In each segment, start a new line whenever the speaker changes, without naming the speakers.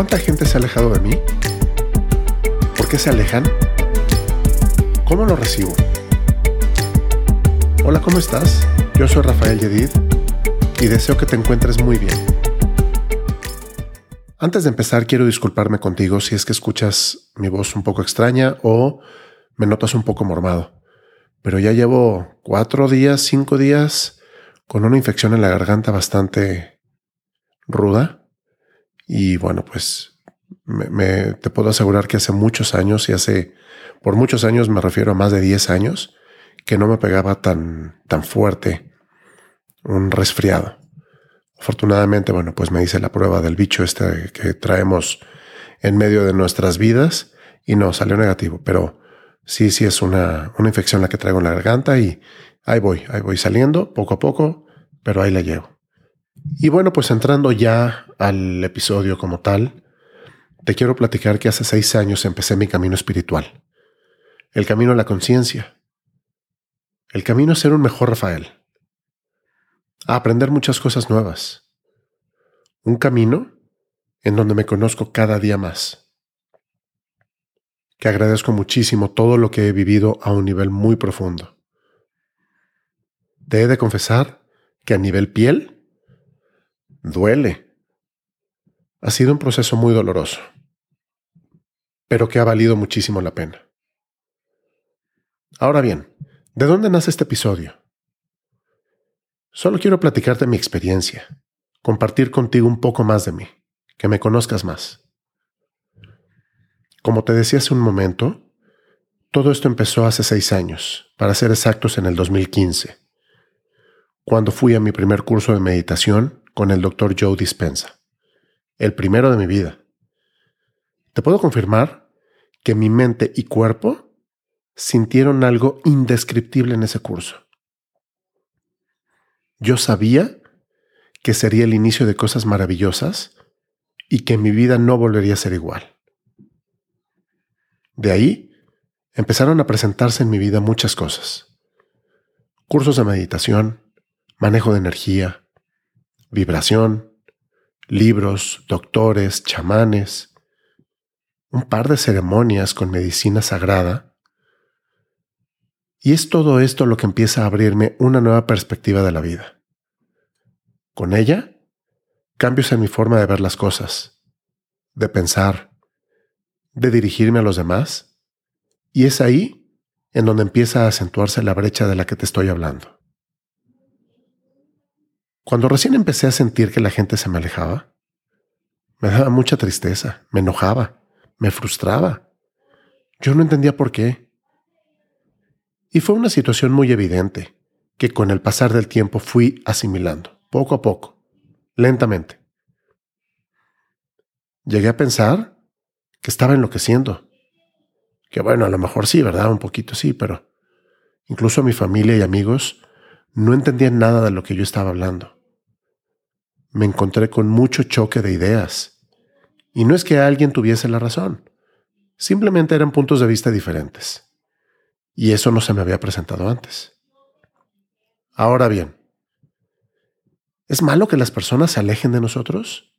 ¿Cuánta gente se ha alejado de mí? ¿Por qué se alejan? ¿Cómo lo recibo? Hola, ¿cómo estás? Yo soy Rafael Yedid y deseo que te encuentres muy bien. Antes de empezar, quiero disculparme contigo si es que escuchas mi voz un poco extraña o me notas un poco mormado. Pero ya llevo cuatro días, cinco días con una infección en la garganta bastante ruda y bueno, pues me, te puedo asegurar que hace muchos años, y hace, por muchos años me refiero a más de 10 años, que no me pegaba tan, tan fuerte un resfriado. Afortunadamente, bueno, pues me hice la prueba del bicho este que traemos en medio de nuestras vidas y no, salió negativo, pero sí, sí es una, una infección la que traigo en la garganta y ahí voy, ahí voy saliendo poco a poco, pero ahí la llevo. Y bueno, pues entrando ya al episodio como tal, te quiero platicar que hace seis años empecé mi camino espiritual, el camino a la conciencia, el camino a ser un mejor Rafael, a aprender muchas cosas nuevas, un camino en donde me conozco cada día más, que agradezco muchísimo todo lo que he vivido a un nivel muy profundo. Te he de confesar que a nivel piel, duele. Ha sido un proceso muy doloroso, pero que ha valido muchísimo la pena. Ahora bien, ¿de dónde nace este episodio? Solo quiero platicarte mi experiencia, compartir contigo un poco más de mí, que me conozcas más. Como te decía hace un momento, todo esto empezó hace seis años, para ser exactos en el 2015, cuando fui a mi primer curso de meditación con el doctor Joe Dispensa, el primero de mi vida. Te puedo confirmar que mi mente y cuerpo sintieron algo indescriptible en ese curso. Yo sabía que sería el inicio de cosas maravillosas y que mi vida no volvería a ser igual. De ahí empezaron a presentarse en mi vida muchas cosas. Cursos de meditación, manejo de energía, vibración, libros, doctores, chamanes, un par de ceremonias con medicina sagrada. Y es todo esto lo que empieza a abrirme una nueva perspectiva de la vida. Con ella, cambios en mi forma de ver las cosas, de pensar, de dirigirme a los demás, y es ahí en donde empieza a acentuarse la brecha de la que te estoy hablando. Cuando recién empecé a sentir que la gente se me alejaba, me daba mucha tristeza, me enojaba, me frustraba. Yo no entendía por qué. Y fue una situación muy evidente que con el pasar del tiempo fui asimilando, poco a poco, lentamente. Llegué a pensar que estaba enloqueciendo. Que bueno, a lo mejor sí, ¿verdad? Un poquito sí, pero incluso mi familia y amigos no entendían nada de lo que yo estaba hablando. Me encontré con mucho choque de ideas. Y no es que alguien tuviese la razón, simplemente eran puntos de vista diferentes. Y eso no se me había presentado antes. Ahora bien, ¿es malo que las personas se alejen de nosotros?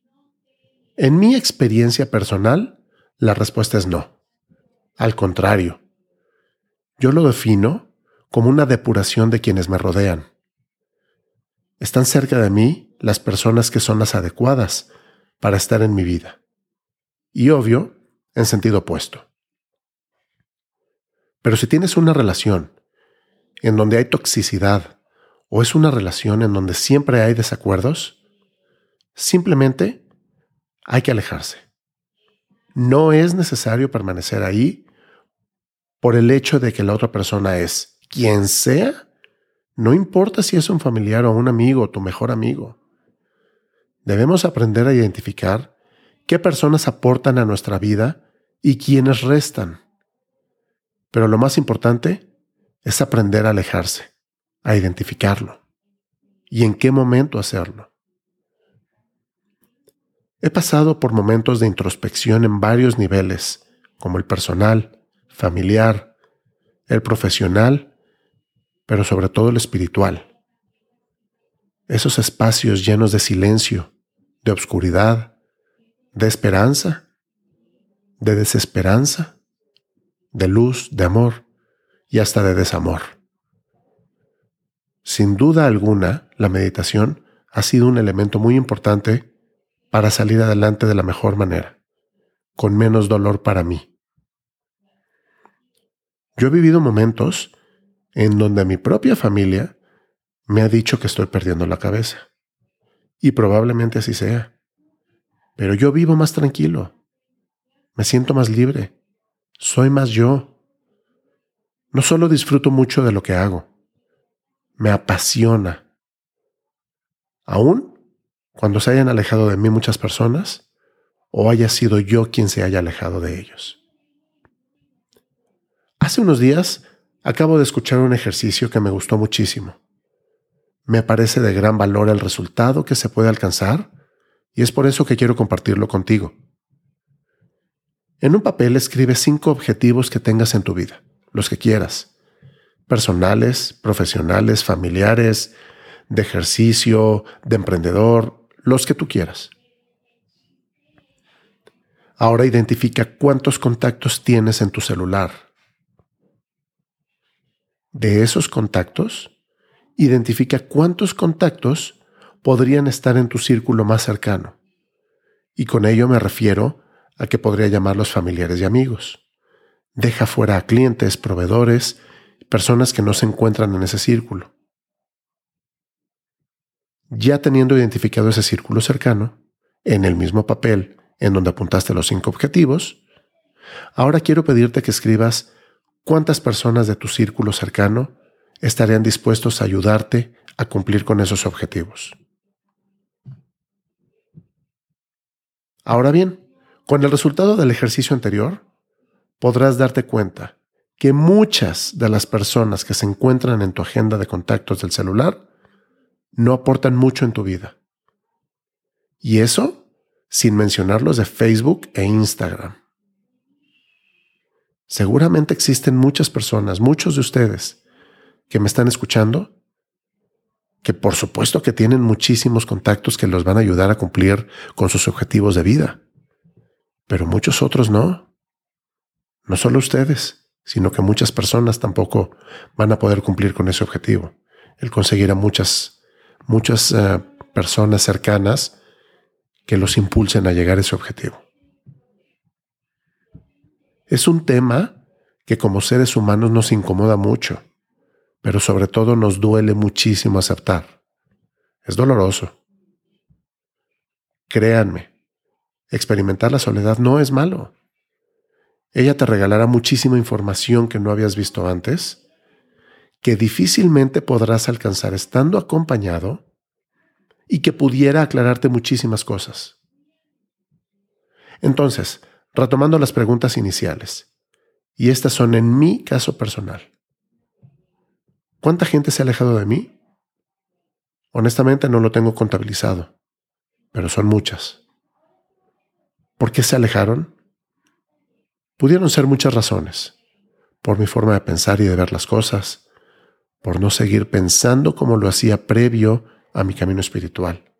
En mi experiencia personal, la respuesta es no. Al contrario, yo lo defino como una depuración de quienes me rodean. Están cerca de mí las personas que son las adecuadas para estar en mi vida. Y obvio, en sentido opuesto. Pero si tienes una relación en donde hay toxicidad o es una relación en donde siempre hay desacuerdos, simplemente hay que alejarse. No es necesario permanecer ahí por el hecho de que la otra persona es quien sea no importa si es un familiar o un amigo tu mejor amigo. Debemos aprender a identificar qué personas aportan a nuestra vida y quiénes restan. Pero lo más importante es aprender a alejarse, a identificarlo y en qué momento hacerlo. He pasado por momentos de introspección en varios niveles, como el personal, familiar, el profesional pero sobre todo el espiritual. Esos espacios llenos de silencio, de obscuridad, de esperanza, de desesperanza, de luz, de amor y hasta de desamor. Sin duda alguna, la meditación ha sido un elemento muy importante para salir adelante de la mejor manera, con menos dolor para mí. Yo he vivido momentos en donde mi propia familia me ha dicho que estoy perdiendo la cabeza. Y probablemente así sea. Pero yo vivo más tranquilo. Me siento más libre. Soy más yo. No solo disfruto mucho de lo que hago, me apasiona. Aún cuando se hayan alejado de mí muchas personas o haya sido yo quien se haya alejado de ellos. Hace unos días acabo de escuchar un ejercicio que me gustó muchísimo. Me parece de gran valor el resultado que se puede alcanzar y es por eso que quiero compartirlo contigo. En un papel escribe cinco objetivos que tengas en tu vida, los que quieras, personales, profesionales, familiares, de ejercicio, de emprendedor, los que tú quieras. Ahora identifica cuántos contactos tienes en tu celular. De esos contactos, identifica cuántos contactos podrían estar en tu círculo más cercano. Y con ello me refiero a que podría llamarlos familiares y amigos. Deja fuera a clientes, proveedores, personas que no se encuentran en ese círculo. Ya teniendo identificado ese círculo cercano, en el mismo papel en donde apuntaste los cinco objetivos, ahora quiero pedirte que escribas cuántas personas de tu círculo cercano estarían dispuestos a ayudarte a cumplir con esos objetivos. Ahora bien, con el resultado del ejercicio anterior, podrás darte cuenta que muchas de las personas que se encuentran en tu agenda de contactos del celular no aportan mucho en tu vida. Y eso sin mencionar los de Facebook e Instagram. Seguramente existen muchas personas, muchos de ustedes, que me están escuchando, que por supuesto que tienen muchísimos contactos que los van a ayudar a cumplir con sus objetivos de vida, pero muchos otros no. No solo ustedes, sino que muchas personas tampoco van a poder cumplir con ese objetivo, el conseguir a muchas, muchas eh, personas cercanas que los impulsen a llegar a ese objetivo. Es un tema que como seres humanos nos incomoda mucho pero sobre todo nos duele muchísimo aceptar. Es doloroso. Créanme, experimentar la soledad no es malo. Ella te regalará muchísima información que no habías visto antes, que difícilmente podrás alcanzar estando acompañado y que pudiera aclararte muchísimas cosas. Entonces, retomando las preguntas iniciales, y estas son en mi caso personal. ¿Cuánta gente se ha alejado de mí? Honestamente no lo tengo contabilizado, pero son muchas. ¿Por qué se alejaron? Pudieron ser muchas razones. Por mi forma de pensar y de ver las cosas, por no seguir pensando como lo hacía previo a mi camino espiritual.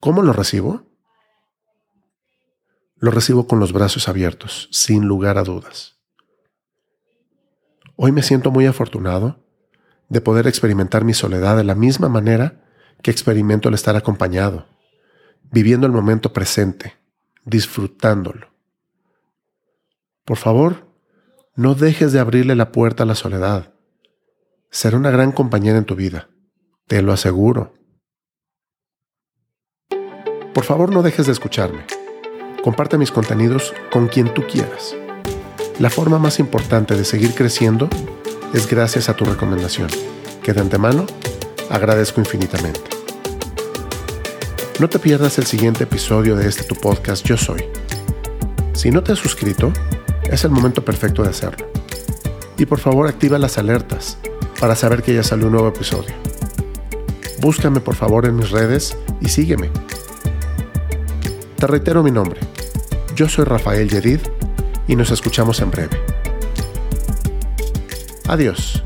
¿Cómo lo recibo? Lo recibo con los brazos abiertos, sin lugar a dudas. Hoy me siento muy afortunado de poder experimentar mi soledad de la misma manera que experimento el estar acompañado, viviendo el momento presente, disfrutándolo. Por favor, no dejes de abrirle la puerta a la soledad. Será una gran compañera en tu vida, te lo aseguro. Por favor, no dejes de escucharme. Comparte mis contenidos con quien tú quieras. La forma más importante de seguir creciendo es gracias a tu recomendación, que de antemano agradezco infinitamente. No te pierdas el siguiente episodio de este tu podcast Yo Soy. Si no te has suscrito, es el momento perfecto de hacerlo. Y por favor activa las alertas para saber que ya salió un nuevo episodio. Búscame por favor en mis redes y sígueme. Te reitero mi nombre. Yo soy Rafael Yedid y nos escuchamos en breve. Adiós.